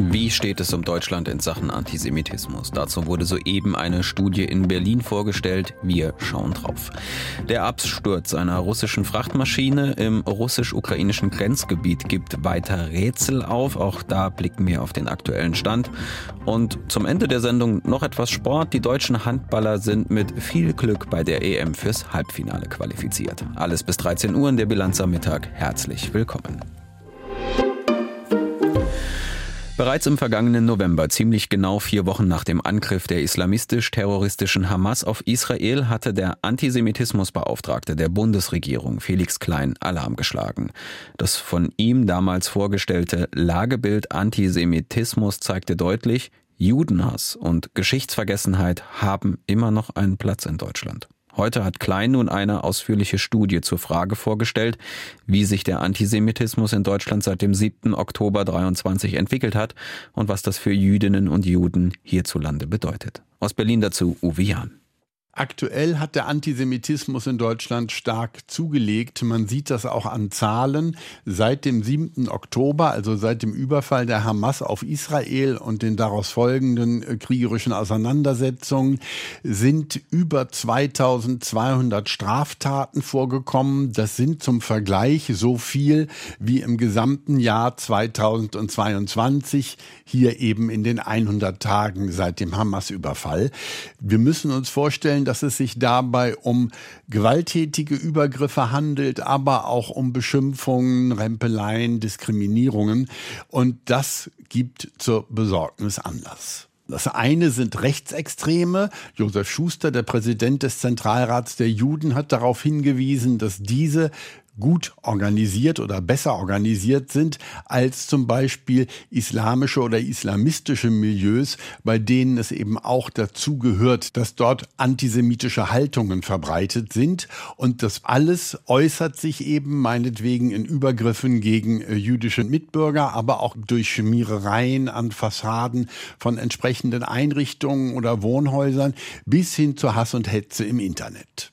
Wie steht es um Deutschland in Sachen Antisemitismus? Dazu wurde soeben eine Studie in Berlin vorgestellt. Wir schauen drauf. Der Absturz einer russischen Frachtmaschine im russisch-ukrainischen Grenzgebiet gibt weiter Rätsel auf. Auch da blicken wir auf den aktuellen Stand. Und zum Ende der Sendung noch etwas Sport. Die deutschen Handballer sind mit viel Glück bei der EM fürs Halbfinale qualifiziert. Alles bis 13 Uhr in der Bilanz am Mittag. Herzlich willkommen. Bereits im vergangenen November, ziemlich genau vier Wochen nach dem Angriff der islamistisch-terroristischen Hamas auf Israel, hatte der Antisemitismusbeauftragte der Bundesregierung Felix Klein Alarm geschlagen. Das von ihm damals vorgestellte Lagebild Antisemitismus zeigte deutlich, Judenhass und Geschichtsvergessenheit haben immer noch einen Platz in Deutschland. Heute hat Klein nun eine ausführliche Studie zur Frage vorgestellt, wie sich der Antisemitismus in Deutschland seit dem 7. Oktober 23 entwickelt hat und was das für Jüdinnen und Juden hierzulande bedeutet. Aus Berlin dazu Uwe Jahn. Aktuell hat der Antisemitismus in Deutschland stark zugelegt. Man sieht das auch an Zahlen. Seit dem 7. Oktober, also seit dem Überfall der Hamas auf Israel und den daraus folgenden äh, kriegerischen Auseinandersetzungen sind über 2200 Straftaten vorgekommen. Das sind zum Vergleich so viel wie im gesamten Jahr 2022, hier eben in den 100 Tagen seit dem Hamas-Überfall. Wir müssen uns vorstellen, dass es sich dabei um gewalttätige Übergriffe handelt, aber auch um Beschimpfungen, Rempeleien, Diskriminierungen. Und das gibt zur Besorgnis Anlass. Das eine sind Rechtsextreme. Josef Schuster, der Präsident des Zentralrats der Juden, hat darauf hingewiesen, dass diese gut organisiert oder besser organisiert sind als zum Beispiel islamische oder islamistische Milieus, bei denen es eben auch dazu gehört, dass dort antisemitische Haltungen verbreitet sind. Und das alles äußert sich eben meinetwegen in Übergriffen gegen äh, jüdische Mitbürger, aber auch durch Schmierereien an Fassaden von entsprechenden Einrichtungen oder Wohnhäusern bis hin zu Hass und Hetze im Internet.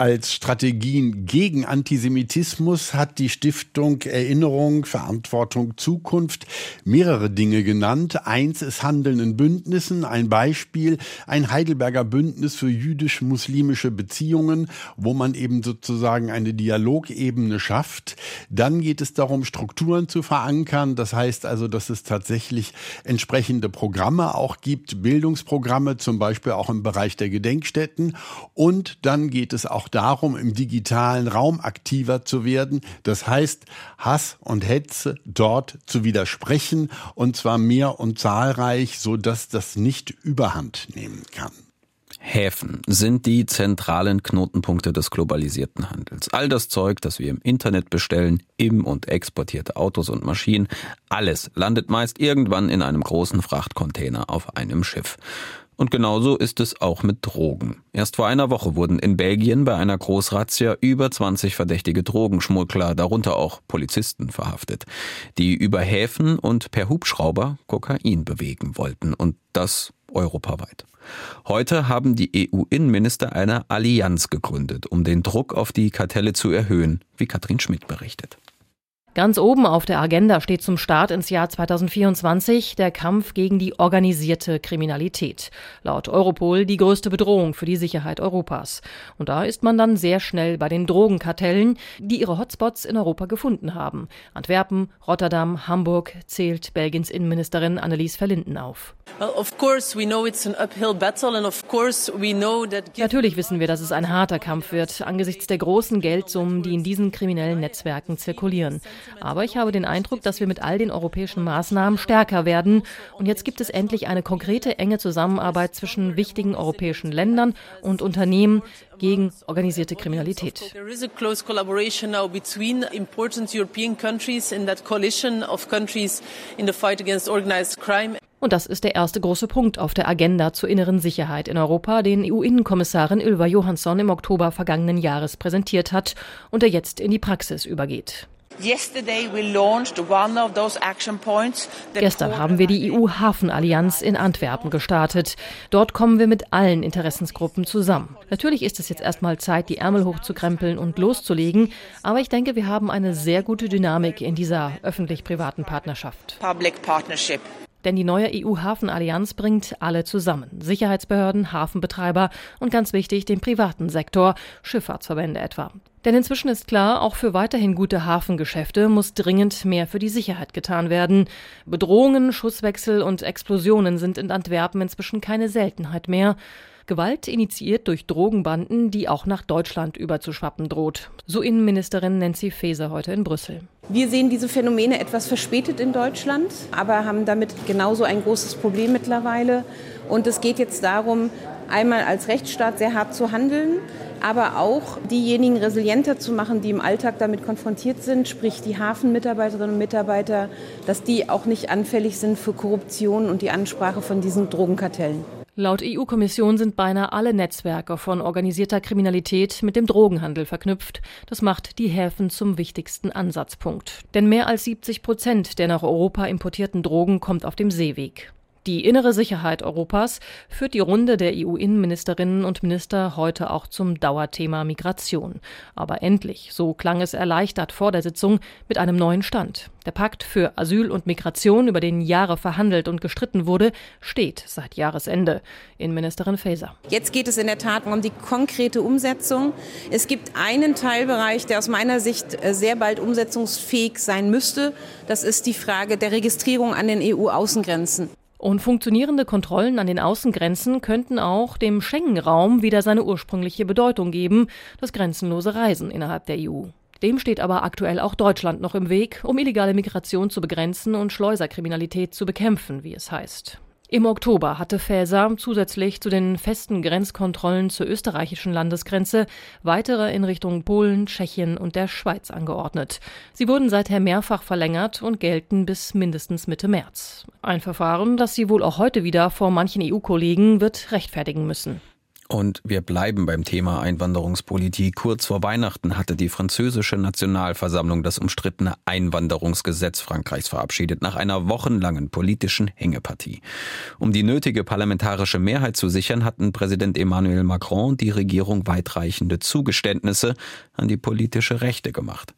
Als Strategien gegen Antisemitismus hat die Stiftung Erinnerung, Verantwortung, Zukunft mehrere Dinge genannt. Eins ist Handeln in Bündnissen. Ein Beispiel, ein Heidelberger Bündnis für jüdisch-muslimische Beziehungen, wo man eben sozusagen eine Dialogebene schafft. Dann geht es darum, Strukturen zu verankern. Das heißt also, dass es tatsächlich entsprechende Programme auch gibt, Bildungsprogramme, zum Beispiel auch im Bereich der Gedenkstätten. Und dann geht es auch darum, im digitalen Raum aktiver zu werden. Das heißt, Hass und Hetze dort zu widersprechen und zwar mehr und zahlreich, so dass das nicht überhand nehmen kann. Häfen sind die zentralen Knotenpunkte des globalisierten Handels. All das Zeug, das wir im Internet bestellen, im und exportierte Autos und Maschinen, alles landet meist irgendwann in einem großen Frachtcontainer auf einem Schiff. Und genauso ist es auch mit Drogen. Erst vor einer Woche wurden in Belgien bei einer Großrazzia über 20 verdächtige Drogenschmuggler, darunter auch Polizisten, verhaftet, die über Häfen und per Hubschrauber Kokain bewegen wollten. Und das europaweit. Heute haben die EU-Innenminister eine Allianz gegründet, um den Druck auf die Kartelle zu erhöhen, wie Katrin Schmidt berichtet. Ganz oben auf der Agenda steht zum Start ins Jahr 2024 der Kampf gegen die organisierte Kriminalität. Laut Europol die größte Bedrohung für die Sicherheit Europas. Und da ist man dann sehr schnell bei den Drogenkartellen, die ihre Hotspots in Europa gefunden haben. Antwerpen, Rotterdam, Hamburg zählt Belgiens Innenministerin Annelies Verlinden auf. Natürlich wissen wir, dass es ein harter Kampf wird, angesichts der großen Geldsummen, die in diesen kriminellen Netzwerken zirkulieren. Aber ich habe den Eindruck, dass wir mit all den europäischen Maßnahmen stärker werden. Und jetzt gibt es endlich eine konkrete, enge Zusammenarbeit zwischen wichtigen europäischen Ländern und Unternehmen gegen organisierte Kriminalität. Und das ist der erste große Punkt auf der Agenda zur inneren Sicherheit in Europa, den EU-Innenkommissarin Ylva Johansson im Oktober vergangenen Jahres präsentiert hat und der jetzt in die Praxis übergeht. Gestern haben wir die EU-Hafenallianz in Antwerpen gestartet. Dort kommen wir mit allen Interessensgruppen zusammen. Natürlich ist es jetzt erstmal Zeit, die Ärmel hochzukrempeln und loszulegen, aber ich denke, wir haben eine sehr gute Dynamik in dieser öffentlich-privaten Partnerschaft. Public Partnership. Denn die neue EU-Hafenallianz bringt alle zusammen. Sicherheitsbehörden, Hafenbetreiber und ganz wichtig den privaten Sektor, Schifffahrtsverbände etwa. Denn inzwischen ist klar, auch für weiterhin gute Hafengeschäfte muss dringend mehr für die Sicherheit getan werden. Bedrohungen, Schusswechsel und Explosionen sind in Antwerpen inzwischen keine Seltenheit mehr. Gewalt initiiert durch Drogenbanden, die auch nach Deutschland überzuschwappen droht. So Innenministerin Nancy Faeser heute in Brüssel. Wir sehen diese Phänomene etwas verspätet in Deutschland, aber haben damit genauso ein großes Problem mittlerweile. Und es geht jetzt darum, einmal als Rechtsstaat sehr hart zu handeln, aber auch diejenigen resilienter zu machen, die im Alltag damit konfrontiert sind, sprich die Hafenmitarbeiterinnen und Mitarbeiter, dass die auch nicht anfällig sind für Korruption und die Ansprache von diesen Drogenkartellen. Laut EU-Kommission sind beinahe alle Netzwerke von organisierter Kriminalität mit dem Drogenhandel verknüpft. Das macht die Häfen zum wichtigsten Ansatzpunkt. Denn mehr als 70 Prozent der nach Europa importierten Drogen kommt auf dem Seeweg. Die innere Sicherheit Europas führt die Runde der EU-Innenministerinnen und Minister heute auch zum Dauerthema Migration. Aber endlich, so klang es erleichtert vor der Sitzung, mit einem neuen Stand. Der Pakt für Asyl und Migration, über den Jahre verhandelt und gestritten wurde, steht seit Jahresende. Innenministerin Faeser. Jetzt geht es in der Tat um die konkrete Umsetzung. Es gibt einen Teilbereich, der aus meiner Sicht äh, sehr bald umsetzungsfähig sein müsste. Das ist die Frage der Registrierung an den EU-Außengrenzen. Und funktionierende Kontrollen an den Außengrenzen könnten auch dem Schengen-Raum wieder seine ursprüngliche Bedeutung geben, das grenzenlose Reisen innerhalb der EU. Dem steht aber aktuell auch Deutschland noch im Weg, um illegale Migration zu begrenzen und Schleuserkriminalität zu bekämpfen, wie es heißt. Im Oktober hatte Faeser zusätzlich zu den festen Grenzkontrollen zur österreichischen Landesgrenze weitere in Richtung Polen, Tschechien und der Schweiz angeordnet. Sie wurden seither mehrfach verlängert und gelten bis mindestens Mitte März. Ein Verfahren, das sie wohl auch heute wieder vor manchen EU-Kollegen wird rechtfertigen müssen. Und wir bleiben beim Thema Einwanderungspolitik. Kurz vor Weihnachten hatte die französische Nationalversammlung das umstrittene Einwanderungsgesetz Frankreichs verabschiedet, nach einer wochenlangen politischen Hängepartie. Um die nötige parlamentarische Mehrheit zu sichern, hatten Präsident Emmanuel Macron die Regierung weitreichende Zugeständnisse an die politische Rechte gemacht.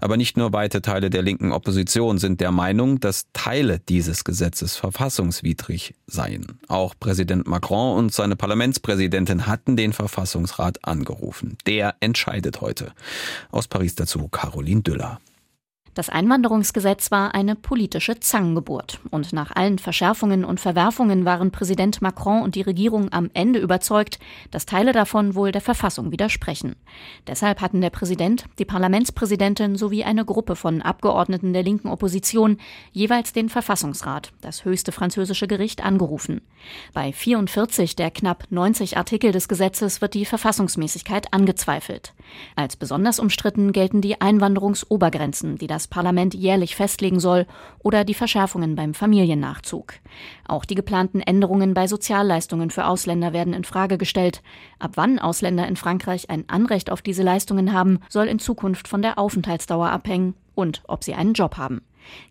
Aber nicht nur weite Teile der linken Opposition sind der Meinung, dass Teile dieses Gesetzes verfassungswidrig seien. Auch Präsident Macron und seine Parlamentspräsidentin Präsidentin hatten den Verfassungsrat angerufen. Der entscheidet heute. Aus Paris dazu Caroline Düller. Das Einwanderungsgesetz war eine politische Zangengeburt. Und nach allen Verschärfungen und Verwerfungen waren Präsident Macron und die Regierung am Ende überzeugt, dass Teile davon wohl der Verfassung widersprechen. Deshalb hatten der Präsident, die Parlamentspräsidentin sowie eine Gruppe von Abgeordneten der linken Opposition jeweils den Verfassungsrat, das höchste französische Gericht, angerufen. Bei 44 der knapp 90 Artikel des Gesetzes wird die Verfassungsmäßigkeit angezweifelt. Als besonders umstritten gelten die Einwanderungsobergrenzen, die das Parlament jährlich festlegen soll, oder die Verschärfungen beim Familiennachzug. Auch die geplanten Änderungen bei Sozialleistungen für Ausländer werden in Frage gestellt. Ab wann Ausländer in Frankreich ein Anrecht auf diese Leistungen haben, soll in Zukunft von der Aufenthaltsdauer abhängen und ob sie einen Job haben.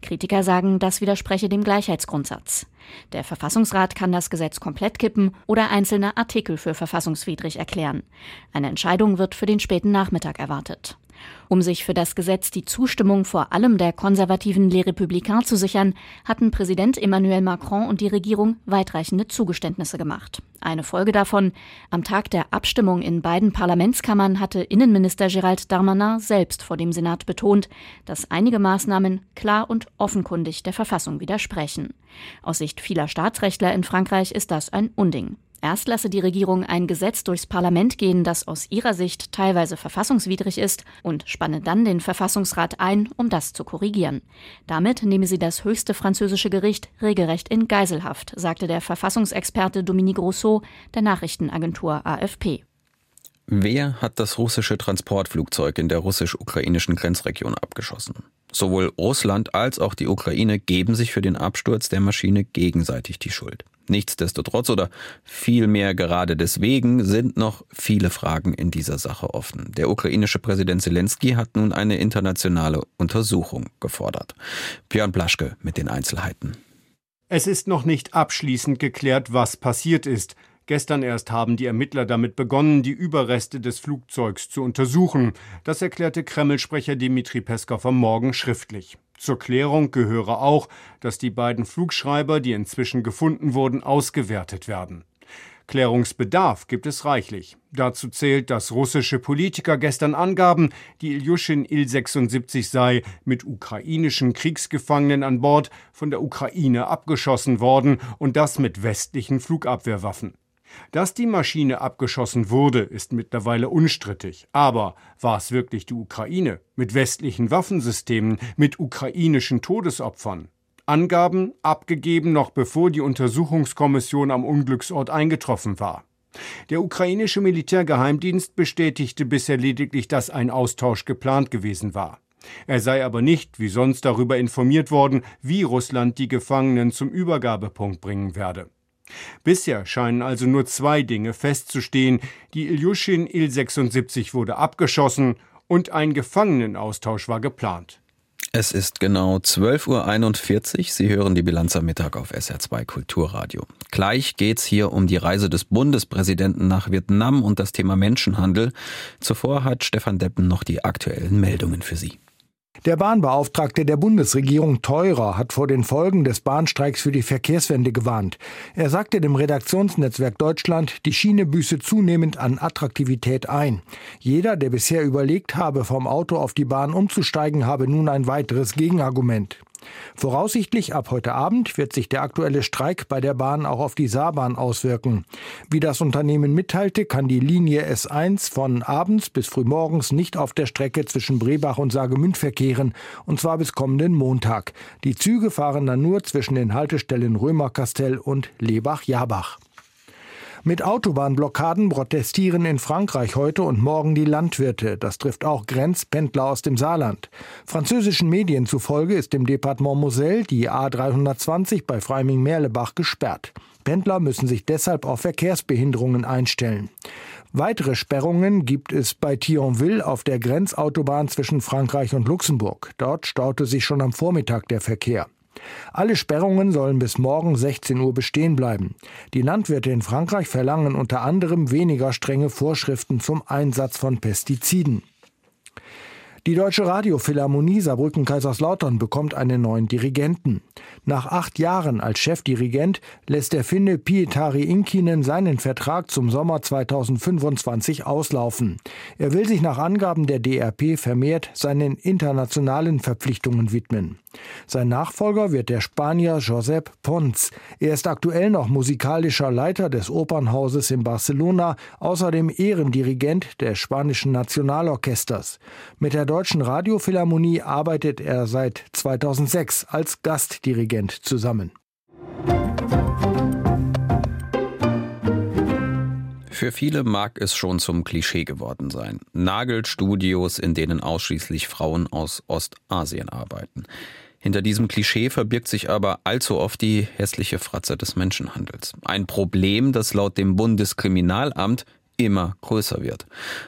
Kritiker sagen, das widerspreche dem Gleichheitsgrundsatz. Der Verfassungsrat kann das Gesetz komplett kippen oder einzelne Artikel für verfassungswidrig erklären. Eine Entscheidung wird für den späten Nachmittag erwartet. Um sich für das Gesetz die Zustimmung vor allem der konservativen Les Républicains zu sichern, hatten Präsident Emmanuel Macron und die Regierung weitreichende Zugeständnisse gemacht. Eine Folge davon, am Tag der Abstimmung in beiden Parlamentskammern hatte Innenminister Gérald Darmanin selbst vor dem Senat betont, dass einige Maßnahmen klar und offenkundig der Verfassung widersprechen. Aus Sicht vieler Staatsrechtler in Frankreich ist das ein Unding. Erst lasse die Regierung ein Gesetz durchs Parlament gehen, das aus ihrer Sicht teilweise verfassungswidrig ist, und spanne dann den Verfassungsrat ein, um das zu korrigieren. Damit nehme sie das höchste französische Gericht regelrecht in Geiselhaft, sagte der Verfassungsexperte Dominique Rousseau der Nachrichtenagentur AFP. Wer hat das russische Transportflugzeug in der russisch-ukrainischen Grenzregion abgeschossen? Sowohl Russland als auch die Ukraine geben sich für den Absturz der Maschine gegenseitig die Schuld. Nichtsdestotrotz oder vielmehr gerade deswegen sind noch viele Fragen in dieser Sache offen. Der ukrainische Präsident Zelensky hat nun eine internationale Untersuchung gefordert. Björn Blaschke mit den Einzelheiten. Es ist noch nicht abschließend geklärt, was passiert ist. Gestern erst haben die Ermittler damit begonnen, die Überreste des Flugzeugs zu untersuchen. Das erklärte Kreml-Sprecher Dmitri Peskov am Morgen schriftlich. Zur Klärung gehöre auch, dass die beiden Flugschreiber, die inzwischen gefunden wurden, ausgewertet werden. Klärungsbedarf gibt es reichlich. Dazu zählt, dass russische Politiker gestern angaben, die Ilyushin Il-76 sei mit ukrainischen Kriegsgefangenen an Bord von der Ukraine abgeschossen worden und das mit westlichen Flugabwehrwaffen. Dass die Maschine abgeschossen wurde, ist mittlerweile unstrittig. Aber war es wirklich die Ukraine mit westlichen Waffensystemen, mit ukrainischen Todesopfern? Angaben abgegeben noch bevor die Untersuchungskommission am Unglücksort eingetroffen war. Der ukrainische Militärgeheimdienst bestätigte bisher lediglich, dass ein Austausch geplant gewesen war. Er sei aber nicht wie sonst darüber informiert worden, wie Russland die Gefangenen zum Übergabepunkt bringen werde. Bisher scheinen also nur zwei Dinge festzustehen. Die Ilyushin Il-76 wurde abgeschossen und ein Gefangenenaustausch war geplant. Es ist genau 12.41 Uhr. Sie hören die Bilanz am Mittag auf SR2 Kulturradio. Gleich geht's hier um die Reise des Bundespräsidenten nach Vietnam und das Thema Menschenhandel. Zuvor hat Stefan Deppen noch die aktuellen Meldungen für Sie. Der Bahnbeauftragte der Bundesregierung Teurer hat vor den Folgen des Bahnstreiks für die Verkehrswende gewarnt. Er sagte dem Redaktionsnetzwerk Deutschland, die Schiene büße zunehmend an Attraktivität ein. Jeder, der bisher überlegt habe, vom Auto auf die Bahn umzusteigen, habe nun ein weiteres Gegenargument. Voraussichtlich ab heute Abend wird sich der aktuelle Streik bei der Bahn auch auf die Saarbahn auswirken. Wie das Unternehmen mitteilte, kann die Linie S1 von abends bis frühmorgens nicht auf der Strecke zwischen Brebach und Sagemünd verkehren, und zwar bis kommenden Montag. Die Züge fahren dann nur zwischen den Haltestellen Römerkastell und Lebach-Jabach. Mit Autobahnblockaden protestieren in Frankreich heute und morgen die Landwirte. Das trifft auch Grenzpendler aus dem Saarland. Französischen Medien zufolge ist im Departement Moselle die A320 bei Freiming-Merlebach gesperrt. Pendler müssen sich deshalb auf Verkehrsbehinderungen einstellen. Weitere Sperrungen gibt es bei Thionville auf der Grenzautobahn zwischen Frankreich und Luxemburg. Dort staute sich schon am Vormittag der Verkehr. Alle Sperrungen sollen bis morgen 16 Uhr bestehen bleiben. Die Landwirte in Frankreich verlangen unter anderem weniger strenge Vorschriften zum Einsatz von Pestiziden. Die Deutsche Radiophilharmonie Saarbrücken-Kaiserslautern bekommt einen neuen Dirigenten. Nach acht Jahren als Chefdirigent lässt der Finne Pietari Inkinen seinen Vertrag zum Sommer 2025 auslaufen. Er will sich nach Angaben der DRP vermehrt seinen internationalen Verpflichtungen widmen. Sein Nachfolger wird der Spanier Josep Pons. Er ist aktuell noch musikalischer Leiter des Opernhauses in Barcelona, außerdem Ehrendirigent des spanischen Nationalorchesters. Mit der Deutschen Radiophilharmonie arbeitet er seit 2006 als Gastdirigent zusammen. Für viele mag es schon zum Klischee geworden sein. Nagelstudios, in denen ausschließlich Frauen aus Ostasien arbeiten. Hinter diesem Klischee verbirgt sich aber allzu oft die hässliche Fratze des Menschenhandels. Ein Problem, das laut dem Bundeskriminalamt immer größer wird.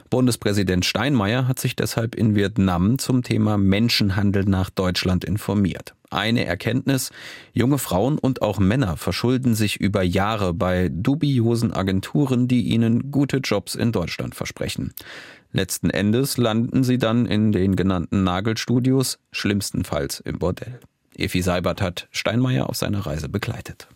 Bundespräsident Steinmeier hat sich deshalb in Vietnam zum Thema Menschenhandel nach Deutschland informiert. Eine Erkenntnis, junge Frauen und auch Männer verschulden sich über Jahre bei dubiosen Agenturen, die ihnen gute Jobs in Deutschland versprechen. Letzten Endes landen sie dann in den genannten Nagelstudios, schlimmstenfalls im Bordell. Efi Seibert hat Steinmeier auf seiner Reise begleitet.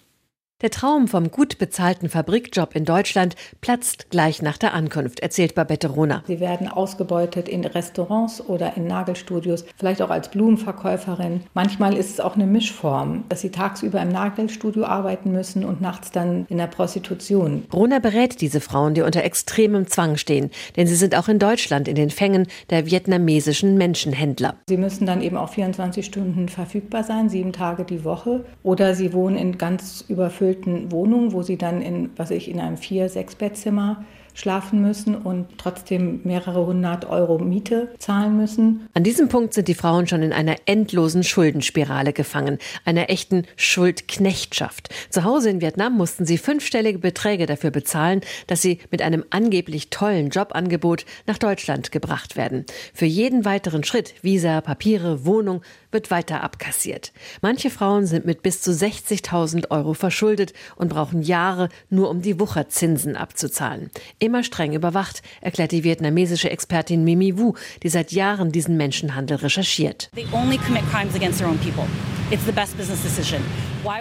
Der Traum vom gut bezahlten Fabrikjob in Deutschland platzt gleich nach der Ankunft, erzählt Babette Rohner. Sie werden ausgebeutet in Restaurants oder in Nagelstudios, vielleicht auch als Blumenverkäuferin. Manchmal ist es auch eine Mischform, dass sie tagsüber im Nagelstudio arbeiten müssen und nachts dann in der Prostitution. Rohner berät diese Frauen, die unter extremem Zwang stehen, denn sie sind auch in Deutschland in den Fängen der vietnamesischen Menschenhändler. Sie müssen dann eben auch 24 Stunden verfügbar sein, sieben Tage die Woche, oder sie wohnen in ganz überfüllten gefüllten Wohnung, wo sie dann in, was ich, in einem Vier-, Sechs-Bettzimmer schlafen müssen und trotzdem mehrere hundert Euro Miete zahlen müssen. An diesem Punkt sind die Frauen schon in einer endlosen Schuldenspirale gefangen, einer echten Schuldknechtschaft. Zu Hause in Vietnam mussten sie fünfstellige Beträge dafür bezahlen, dass sie mit einem angeblich tollen Jobangebot nach Deutschland gebracht werden. Für jeden weiteren Schritt, Visa, Papiere, Wohnung, wird weiter abkassiert. Manche Frauen sind mit bis zu 60.000 Euro verschuldet und brauchen Jahre nur um die Wucherzinsen abzuzahlen. Immer streng überwacht, erklärt die vietnamesische Expertin Mimi Wu, die seit Jahren diesen Menschenhandel recherchiert.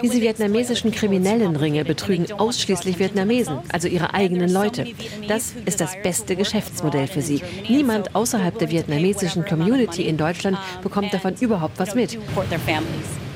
Diese vietnamesischen Kriminellenringe betrügen ausschließlich Vietnamesen, also ihre eigenen Leute. Das ist das beste Geschäftsmodell für sie. Niemand außerhalb der vietnamesischen Community in Deutschland bekommt davon überhaupt was mit.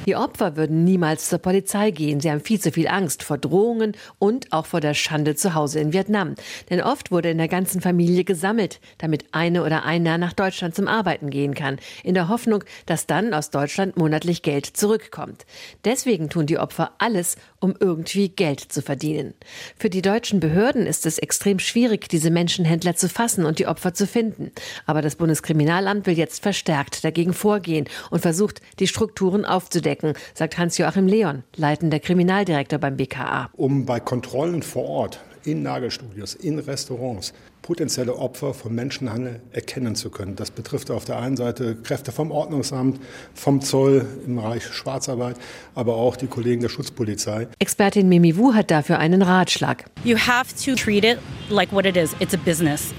Die Opfer würden niemals zur Polizei gehen. Sie haben viel zu viel Angst vor Drohungen und auch vor der Schande zu Hause in Vietnam. Denn oft wurde in der ganzen Familie gesammelt, damit eine oder einer nach Deutschland zum Arbeiten gehen kann, in der Hoffnung, dass dann aus Deutschland monatlich Geld zurückkommt. Deswegen tun die Opfer alles, um irgendwie Geld zu verdienen. Für die deutschen Behörden ist es extrem schwierig, diese Menschenhändler zu fassen und die Opfer zu finden. Aber das Bundeskriminalamt will jetzt verstärkt dagegen vorgehen und versucht, die Strukturen aufzudecken, sagt Hans-Joachim Leon, leitender Kriminaldirektor beim BKA. Um bei Kontrollen vor Ort in Nagelstudios, in Restaurants potenzielle Opfer von Menschenhandel erkennen zu können. Das betrifft auf der einen Seite Kräfte vom Ordnungsamt, vom Zoll im Bereich Schwarzarbeit, aber auch die Kollegen der Schutzpolizei. Expertin Mimi Wu hat dafür einen Ratschlag.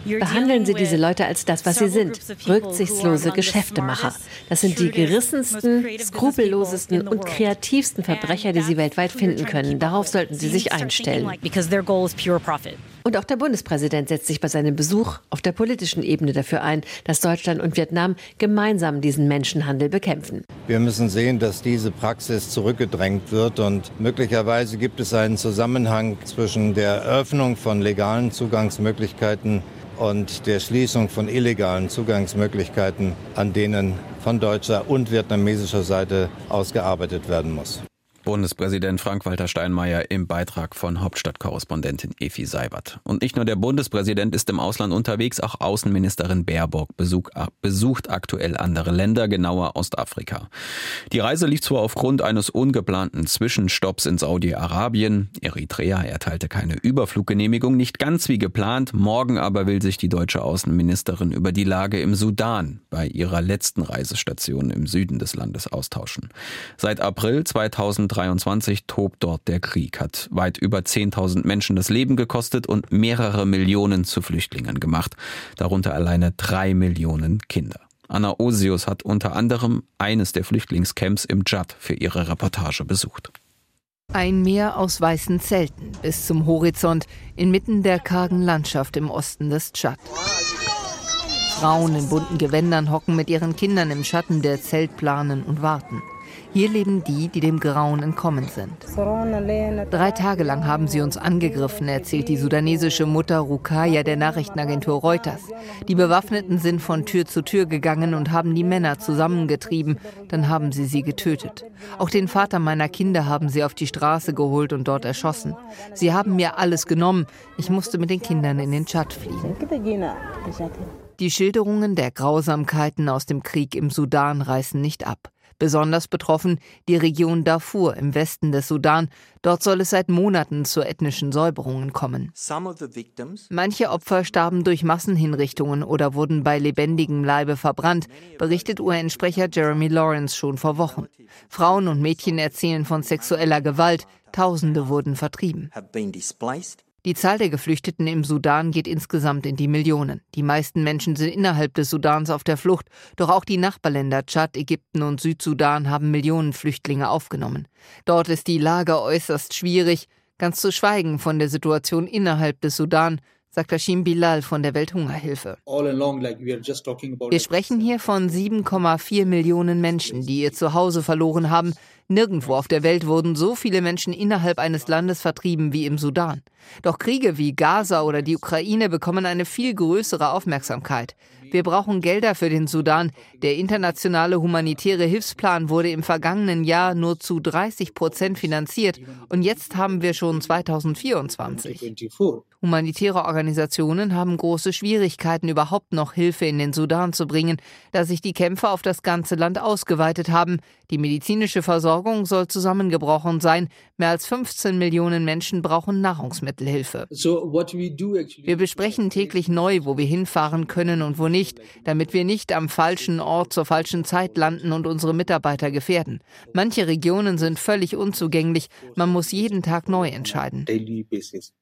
Behandeln Sie diese Leute als das, was sie sind, rücksichtslose Geschäftemacher. Das sind die gerissensten, skrupellosesten und kreativsten Verbrecher, die Sie weltweit finden können. Darauf sollten Sie sich einstellen. Und auch der Bundespräsident setzt sich bei seinem Besuch auf der politischen Ebene dafür ein, dass Deutschland und Vietnam gemeinsam diesen Menschenhandel bekämpfen. Wir müssen sehen, dass diese Praxis zurückgedrängt wird und möglicherweise gibt es einen Zusammenhang zwischen der Eröffnung von legalen Zugangsmöglichkeiten und der Schließung von illegalen Zugangsmöglichkeiten, an denen von deutscher und vietnamesischer Seite ausgearbeitet werden muss. Bundespräsident Frank-Walter Steinmeier im Beitrag von Hauptstadtkorrespondentin Efi Seibert. Und nicht nur der Bundespräsident ist im Ausland unterwegs, auch Außenministerin Baerbock besuch, besucht aktuell andere Länder, genauer Ostafrika. Die Reise lief zwar aufgrund eines ungeplanten Zwischenstopps in Saudi-Arabien. Eritrea erteilte keine Überfluggenehmigung, nicht ganz wie geplant. Morgen aber will sich die deutsche Außenministerin über die Lage im Sudan bei ihrer letzten Reisestation im Süden des Landes austauschen. Seit April 2000 2023 tobt dort der Krieg, hat weit über 10.000 Menschen das Leben gekostet und mehrere Millionen zu Flüchtlingen gemacht, darunter alleine drei Millionen Kinder. Anna Osius hat unter anderem eines der Flüchtlingscamps im Dschad für ihre Reportage besucht. Ein Meer aus weißen Zelten bis zum Horizont inmitten der kargen Landschaft im Osten des Tschad. Frauen in bunten Gewändern hocken mit ihren Kindern im Schatten der Zeltplanen und warten. Hier leben die, die dem Grauen entkommen sind. Drei Tage lang haben sie uns angegriffen, erzählt die sudanesische Mutter Rukaya der Nachrichtenagentur Reuters. Die Bewaffneten sind von Tür zu Tür gegangen und haben die Männer zusammengetrieben. Dann haben sie sie getötet. Auch den Vater meiner Kinder haben sie auf die Straße geholt und dort erschossen. Sie haben mir alles genommen. Ich musste mit den Kindern in den Tschad fliegen. Die Schilderungen der Grausamkeiten aus dem Krieg im Sudan reißen nicht ab. Besonders betroffen die Region Darfur im Westen des Sudan. Dort soll es seit Monaten zu ethnischen Säuberungen kommen. Manche Opfer starben durch Massenhinrichtungen oder wurden bei lebendigem Leibe verbrannt, berichtet UN-Sprecher Jeremy Lawrence schon vor Wochen. Frauen und Mädchen erzählen von sexueller Gewalt. Tausende wurden vertrieben. Die Zahl der Geflüchteten im Sudan geht insgesamt in die Millionen. Die meisten Menschen sind innerhalb des Sudans auf der Flucht, doch auch die Nachbarländer Tschad, Ägypten und Südsudan haben Millionen Flüchtlinge aufgenommen. Dort ist die Lage äußerst schwierig, ganz zu schweigen von der Situation innerhalb des Sudan, sagt Hashim Bilal von der Welthungerhilfe. Wir sprechen hier von 7,4 Millionen Menschen, die ihr Zuhause verloren haben, Nirgendwo auf der Welt wurden so viele Menschen innerhalb eines Landes vertrieben wie im Sudan. Doch Kriege wie Gaza oder die Ukraine bekommen eine viel größere Aufmerksamkeit. Wir brauchen Gelder für den Sudan. Der internationale humanitäre Hilfsplan wurde im vergangenen Jahr nur zu 30 Prozent finanziert und jetzt haben wir schon 2024. Humanitäre Organisationen haben große Schwierigkeiten, überhaupt noch Hilfe in den Sudan zu bringen, da sich die Kämpfe auf das ganze Land ausgeweitet haben. Die medizinische Versorgung soll zusammengebrochen sein. Mehr als 15 Millionen Menschen brauchen Nahrungsmittelhilfe. Wir besprechen täglich neu, wo wir hinfahren können und wo nicht, damit wir nicht am falschen Ort zur falschen Zeit landen und unsere Mitarbeiter gefährden. Manche Regionen sind völlig unzugänglich. Man muss jeden Tag neu entscheiden.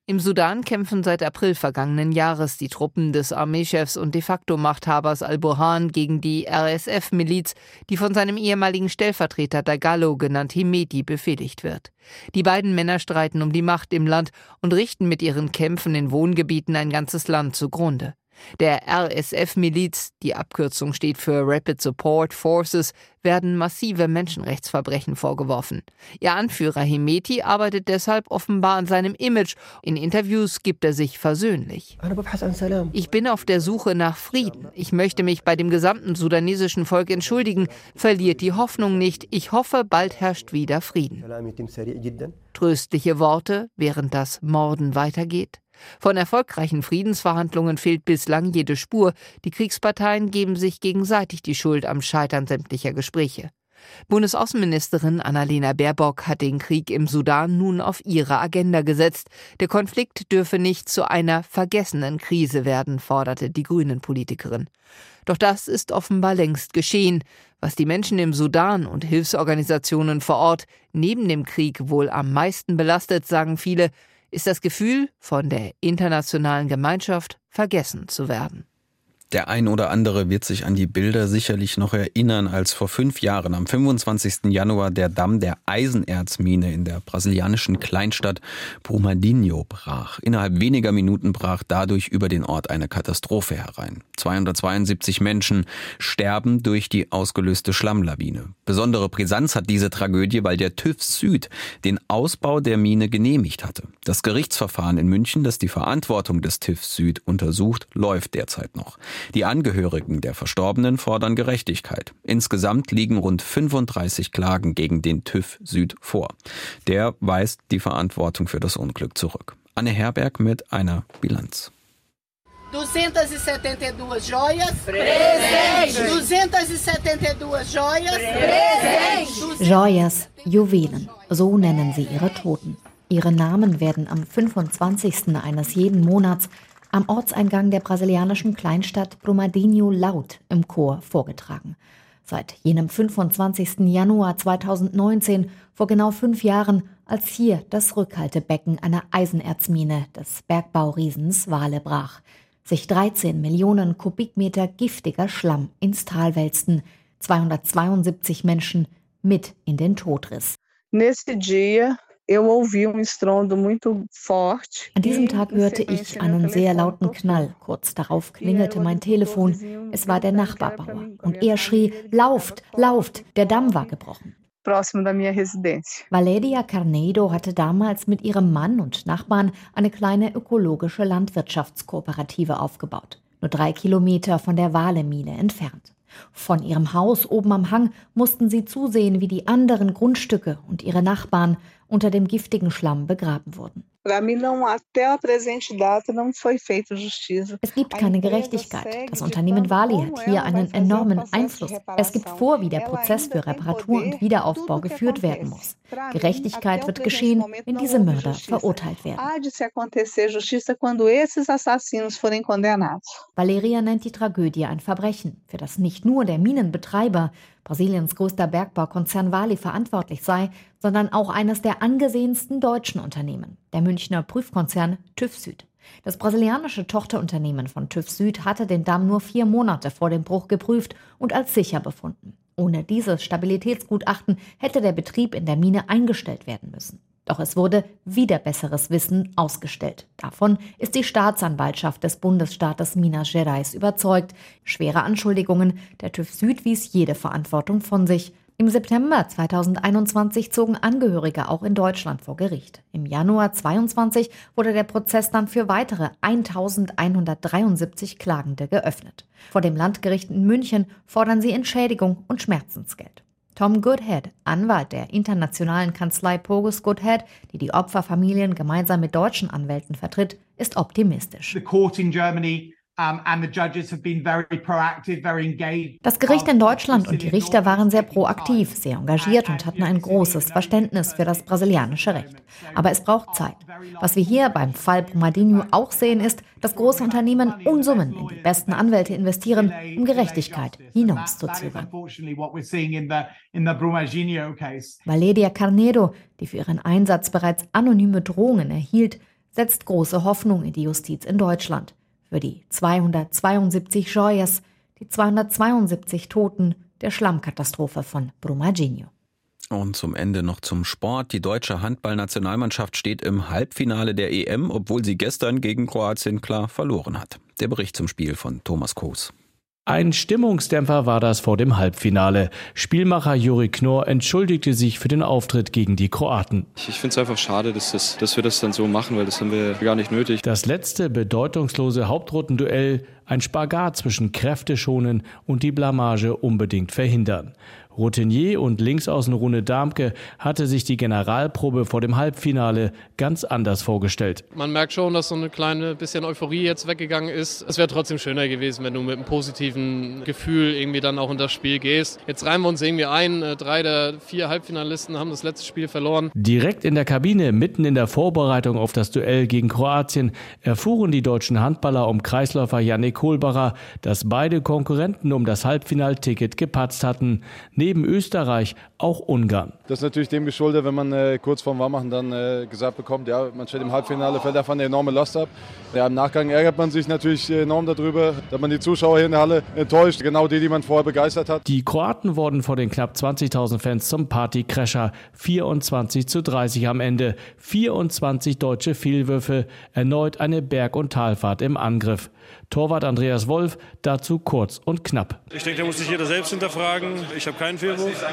Im Sudan kämpfen seit April vergangenen Jahres die Truppen des Armeechefs und de facto Machthabers al-Burhan gegen die RSF-Miliz, die von seinem ehemaligen Stellvertreter Dagalo, genannt Hemedi, befehligt wird. Die beiden Männer streiten um die Macht im Land und richten mit ihren Kämpfen in Wohngebieten ein ganzes Land zugrunde. Der RSF-Miliz, die Abkürzung steht für Rapid Support Forces, werden massive Menschenrechtsverbrechen vorgeworfen. Ihr Anführer Hemeti arbeitet deshalb offenbar an seinem Image. In Interviews gibt er sich versöhnlich. Ich bin auf der Suche nach Frieden. Ich möchte mich bei dem gesamten sudanesischen Volk entschuldigen. Verliert die Hoffnung nicht. Ich hoffe, bald herrscht wieder Frieden. Tröstliche Worte, während das Morden weitergeht. Von erfolgreichen Friedensverhandlungen fehlt bislang jede Spur. Die Kriegsparteien geben sich gegenseitig die Schuld am Scheitern sämtlicher Gespräche. Bundesaußenministerin Annalena Baerbock hat den Krieg im Sudan nun auf ihre Agenda gesetzt. Der Konflikt dürfe nicht zu einer vergessenen Krise werden, forderte die Grünen-Politikerin. Doch das ist offenbar längst geschehen. Was die Menschen im Sudan und Hilfsorganisationen vor Ort neben dem Krieg wohl am meisten belastet, sagen viele, ist das Gefühl, von der internationalen Gemeinschaft vergessen zu werden. Der ein oder andere wird sich an die Bilder sicherlich noch erinnern, als vor fünf Jahren am 25. Januar der Damm der Eisenerzmine in der brasilianischen Kleinstadt Brumadinho brach. Innerhalb weniger Minuten brach dadurch über den Ort eine Katastrophe herein. 272 Menschen sterben durch die ausgelöste Schlammlawine. Besondere Brisanz hat diese Tragödie, weil der TÜV Süd den Ausbau der Mine genehmigt hatte. Das Gerichtsverfahren in München, das die Verantwortung des TÜV Süd untersucht, läuft derzeit noch. Die Angehörigen der Verstorbenen fordern Gerechtigkeit. Insgesamt liegen rund 35 Klagen gegen den TÜV Süd vor. Der weist die Verantwortung für das Unglück zurück. Anne Herberg mit einer Bilanz. 272 joias. Presente. 272 joias. Presente. Joias, Juwelen, so nennen sie ihre Toten. Ihre Namen werden am 25. eines jeden Monats am Ortseingang der brasilianischen Kleinstadt Brumadinho laut im Chor vorgetragen. Seit jenem 25. Januar 2019, vor genau fünf Jahren, als hier das Rückhaltebecken einer Eisenerzmine des Bergbauriesens Wale brach, sich 13 Millionen Kubikmeter giftiger Schlamm ins Tal wälzten, 272 Menschen mit in den Tod riss. Nesse dia An diesem Tag hörte ich einen sehr lauten Knall. Kurz darauf klingelte mein Telefon. Es war der Nachbarbauer. Und er schrie, lauft, lauft, der Damm war gebrochen. Valeria Carnedo hatte damals mit ihrem Mann und Nachbarn eine kleine ökologische Landwirtschaftskooperative aufgebaut. Nur drei Kilometer von der Wale-Mine entfernt. Von ihrem Haus oben am Hang mussten sie zusehen, wie die anderen Grundstücke und ihre Nachbarn unter dem giftigen Schlamm begraben wurden. Es gibt keine Gerechtigkeit. Das Unternehmen Wali hat hier einen enormen Einfluss. Es gibt vor, wie der Prozess für Reparatur und Wiederaufbau geführt werden muss. Gerechtigkeit wird geschehen, wenn diese Mörder verurteilt werden. Valeria nennt die Tragödie ein Verbrechen, für das nicht nur der Minenbetreiber, Brasiliens größter Bergbaukonzern Vali verantwortlich sei, sondern auch eines der angesehensten deutschen Unternehmen, der Münchner Prüfkonzern TÜV Süd. Das brasilianische Tochterunternehmen von TÜV Süd hatte den Damm nur vier Monate vor dem Bruch geprüft und als sicher befunden. Ohne dieses Stabilitätsgutachten hätte der Betrieb in der Mine eingestellt werden müssen. Doch es wurde wieder besseres Wissen ausgestellt. Davon ist die Staatsanwaltschaft des Bundesstaates Minas Gerais überzeugt. Schwere Anschuldigungen, der TÜV Süd wies jede Verantwortung von sich. Im September 2021 zogen Angehörige auch in Deutschland vor Gericht. Im Januar 2022 wurde der Prozess dann für weitere 1173 Klagende geöffnet. Vor dem Landgericht in München fordern sie Entschädigung und Schmerzensgeld. Tom Goodhead, Anwalt der internationalen Kanzlei Pogus Goodhead, die die Opferfamilien gemeinsam mit deutschen Anwälten vertritt, ist optimistisch. The court in Germany das Gericht in Deutschland und die Richter waren sehr proaktiv, sehr engagiert und hatten ein großes Verständnis für das brasilianische Recht. Aber es braucht Zeit. Was wir hier beim Fall Brumadinho auch sehen, ist, dass große Unternehmen Unsummen in die besten Anwälte investieren, um Gerechtigkeit hinauszuzögern. Valeria Carnedo, die für ihren Einsatz bereits anonyme Drohungen erhielt, setzt große Hoffnung in die Justiz in Deutschland für die 272 Joyas, die 272 Toten der Schlammkatastrophe von Brumadinho. Und zum Ende noch zum Sport. Die deutsche Handballnationalmannschaft steht im Halbfinale der EM, obwohl sie gestern gegen Kroatien klar verloren hat. Der Bericht zum Spiel von Thomas Koos. Ein Stimmungsdämpfer war das vor dem Halbfinale. Spielmacher Juri Knorr entschuldigte sich für den Auftritt gegen die Kroaten. Ich finde es einfach schade, dass, das, dass wir das dann so machen, weil das haben wir gar nicht nötig. Das letzte bedeutungslose Hauptrotenduell, ein Spagat zwischen Kräfteschonen und die Blamage unbedingt verhindern. Routinier und Linksaußen Rune Darmke hatte sich die Generalprobe vor dem Halbfinale ganz anders vorgestellt. Man merkt schon, dass so eine kleine bisschen Euphorie jetzt weggegangen ist. Es wäre trotzdem schöner gewesen, wenn du mit einem positiven Gefühl irgendwie dann auch in das Spiel gehst. Jetzt reimen wir uns irgendwie ein. Äh, drei der vier Halbfinalisten haben das letzte Spiel verloren. Direkt in der Kabine, mitten in der Vorbereitung auf das Duell gegen Kroatien, erfuhren die deutschen Handballer um Kreisläufer Yannick Kohlbacher, dass beide Konkurrenten um das Halbfinalticket gepatzt hatten. Neben neben Österreich auch Ungarn. Das ist natürlich dem geschuldet, wenn man äh, kurz vorm Warmmachen dann äh, gesagt bekommt, ja, man steht im Halbfinale, fällt davon eine enorme Last ab. Ja, Im Nachgang ärgert man sich natürlich enorm darüber, dass man die Zuschauer hier in der Halle enttäuscht, genau die, die man vorher begeistert hat. Die Kroaten wurden vor den knapp 20.000 Fans zum Partycrasher. 24 zu 30 am Ende. 24 deutsche Fehlwürfe. Erneut eine Berg- und Talfahrt im Angriff. Torwart Andreas Wolf dazu kurz und knapp. Ich denke, da muss sich jeder selbst hinterfragen. Ich habe keinen Fehlwurf.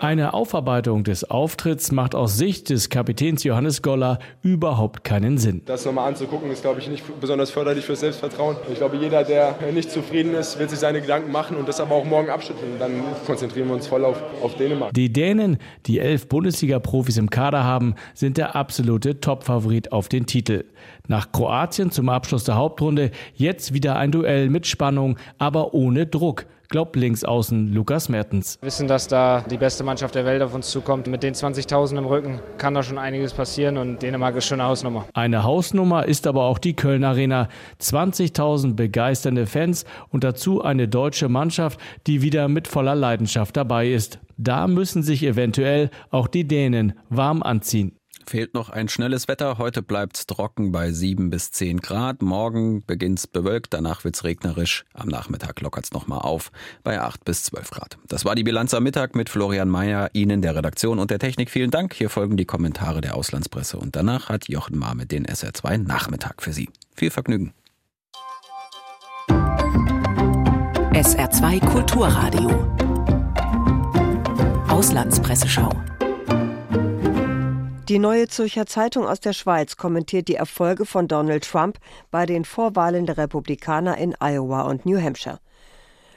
Eine Aufarbeitung des Auftritts macht aus Sicht des Kapitäns Johannes Goller überhaupt keinen Sinn. Das nochmal anzugucken, ist, glaube ich, nicht besonders förderlich fürs Selbstvertrauen. Ich glaube, jeder, der nicht zufrieden ist, wird sich seine Gedanken machen und das aber auch morgen abschütteln. Dann konzentrieren wir uns voll auf, auf Dänemark. Die Dänen, die elf Bundesliga-Profis im Kader haben, sind der absolute Topfavorit auf den Titel. Nach Kroatien zum Abschluss der Hauptrunde jetzt wieder ein Duell mit Spannung, aber ohne Druck glaubt Linksaußen Lukas Mertens. Wir wissen, dass da die beste Mannschaft der Welt auf uns zukommt. Mit den 20.000 im Rücken kann da schon einiges passieren und Dänemark ist schon eine Hausnummer. Eine Hausnummer ist aber auch die Köln Arena. 20.000 begeisternde Fans und dazu eine deutsche Mannschaft, die wieder mit voller Leidenschaft dabei ist. Da müssen sich eventuell auch die Dänen warm anziehen. Fehlt noch ein schnelles Wetter. Heute bleibt's trocken bei 7 bis 10 Grad. Morgen beginnt's bewölkt, danach wird's regnerisch. Am Nachmittag lockert's nochmal auf bei 8 bis 12 Grad. Das war die Bilanz am Mittag mit Florian Mayer, Ihnen der Redaktion und der Technik. Vielen Dank. Hier folgen die Kommentare der Auslandspresse und danach hat Jochen Marme den SR2 Nachmittag für Sie. Viel Vergnügen. SR2 Kulturradio. Auslandspresseschau. Die Neue Zürcher Zeitung aus der Schweiz kommentiert die Erfolge von Donald Trump bei den Vorwahlen der Republikaner in Iowa und New Hampshire.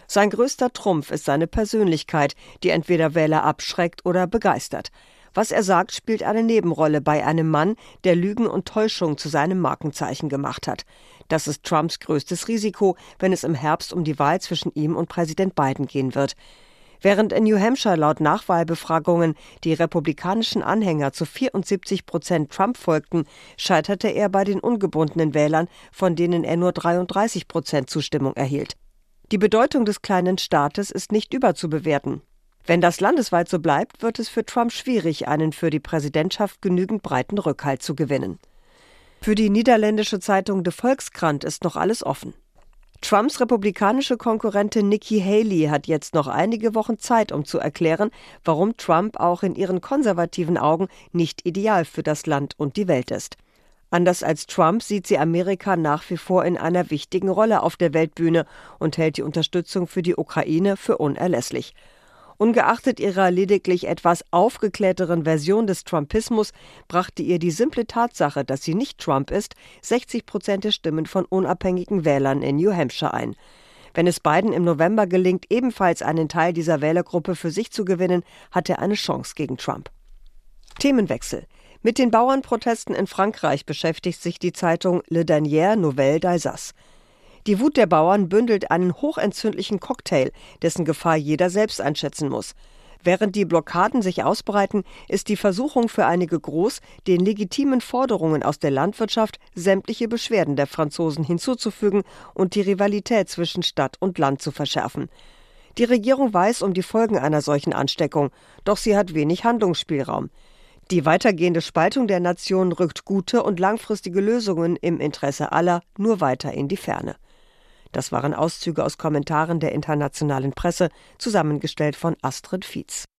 Sein größter Trumpf ist seine Persönlichkeit, die entweder Wähler abschreckt oder begeistert. Was er sagt, spielt eine Nebenrolle bei einem Mann, der Lügen und Täuschung zu seinem Markenzeichen gemacht hat. Das ist Trumps größtes Risiko, wenn es im Herbst um die Wahl zwischen ihm und Präsident Biden gehen wird. Während in New Hampshire laut Nachwahlbefragungen die republikanischen Anhänger zu 74 Prozent Trump folgten, scheiterte er bei den ungebundenen Wählern, von denen er nur 33 Prozent Zustimmung erhielt. Die Bedeutung des kleinen Staates ist nicht überzubewerten. Wenn das landesweit so bleibt, wird es für Trump schwierig, einen für die Präsidentschaft genügend breiten Rückhalt zu gewinnen. Für die niederländische Zeitung De Volkskrant ist noch alles offen. Trumps republikanische Konkurrentin Nikki Haley hat jetzt noch einige Wochen Zeit, um zu erklären, warum Trump auch in ihren konservativen Augen nicht ideal für das Land und die Welt ist. Anders als Trump sieht sie Amerika nach wie vor in einer wichtigen Rolle auf der Weltbühne und hält die Unterstützung für die Ukraine für unerlässlich. Ungeachtet ihrer lediglich etwas aufgeklärteren Version des Trumpismus brachte ihr die simple Tatsache, dass sie nicht Trump ist, 60 Prozent der Stimmen von unabhängigen Wählern in New Hampshire ein. Wenn es Biden im November gelingt, ebenfalls einen Teil dieser Wählergruppe für sich zu gewinnen, hat er eine Chance gegen Trump. Themenwechsel. Mit den Bauernprotesten in Frankreich beschäftigt sich die Zeitung Le Dernier Nouvelle d'Alsace. Die Wut der Bauern bündelt einen hochentzündlichen Cocktail, dessen Gefahr jeder selbst einschätzen muss. Während die Blockaden sich ausbreiten, ist die Versuchung für einige groß, den legitimen Forderungen aus der Landwirtschaft sämtliche Beschwerden der Franzosen hinzuzufügen und die Rivalität zwischen Stadt und Land zu verschärfen. Die Regierung weiß um die Folgen einer solchen Ansteckung, doch sie hat wenig Handlungsspielraum. Die weitergehende Spaltung der Nation rückt gute und langfristige Lösungen im Interesse aller nur weiter in die Ferne. Das waren Auszüge aus Kommentaren der internationalen Presse, zusammengestellt von Astrid Fietz.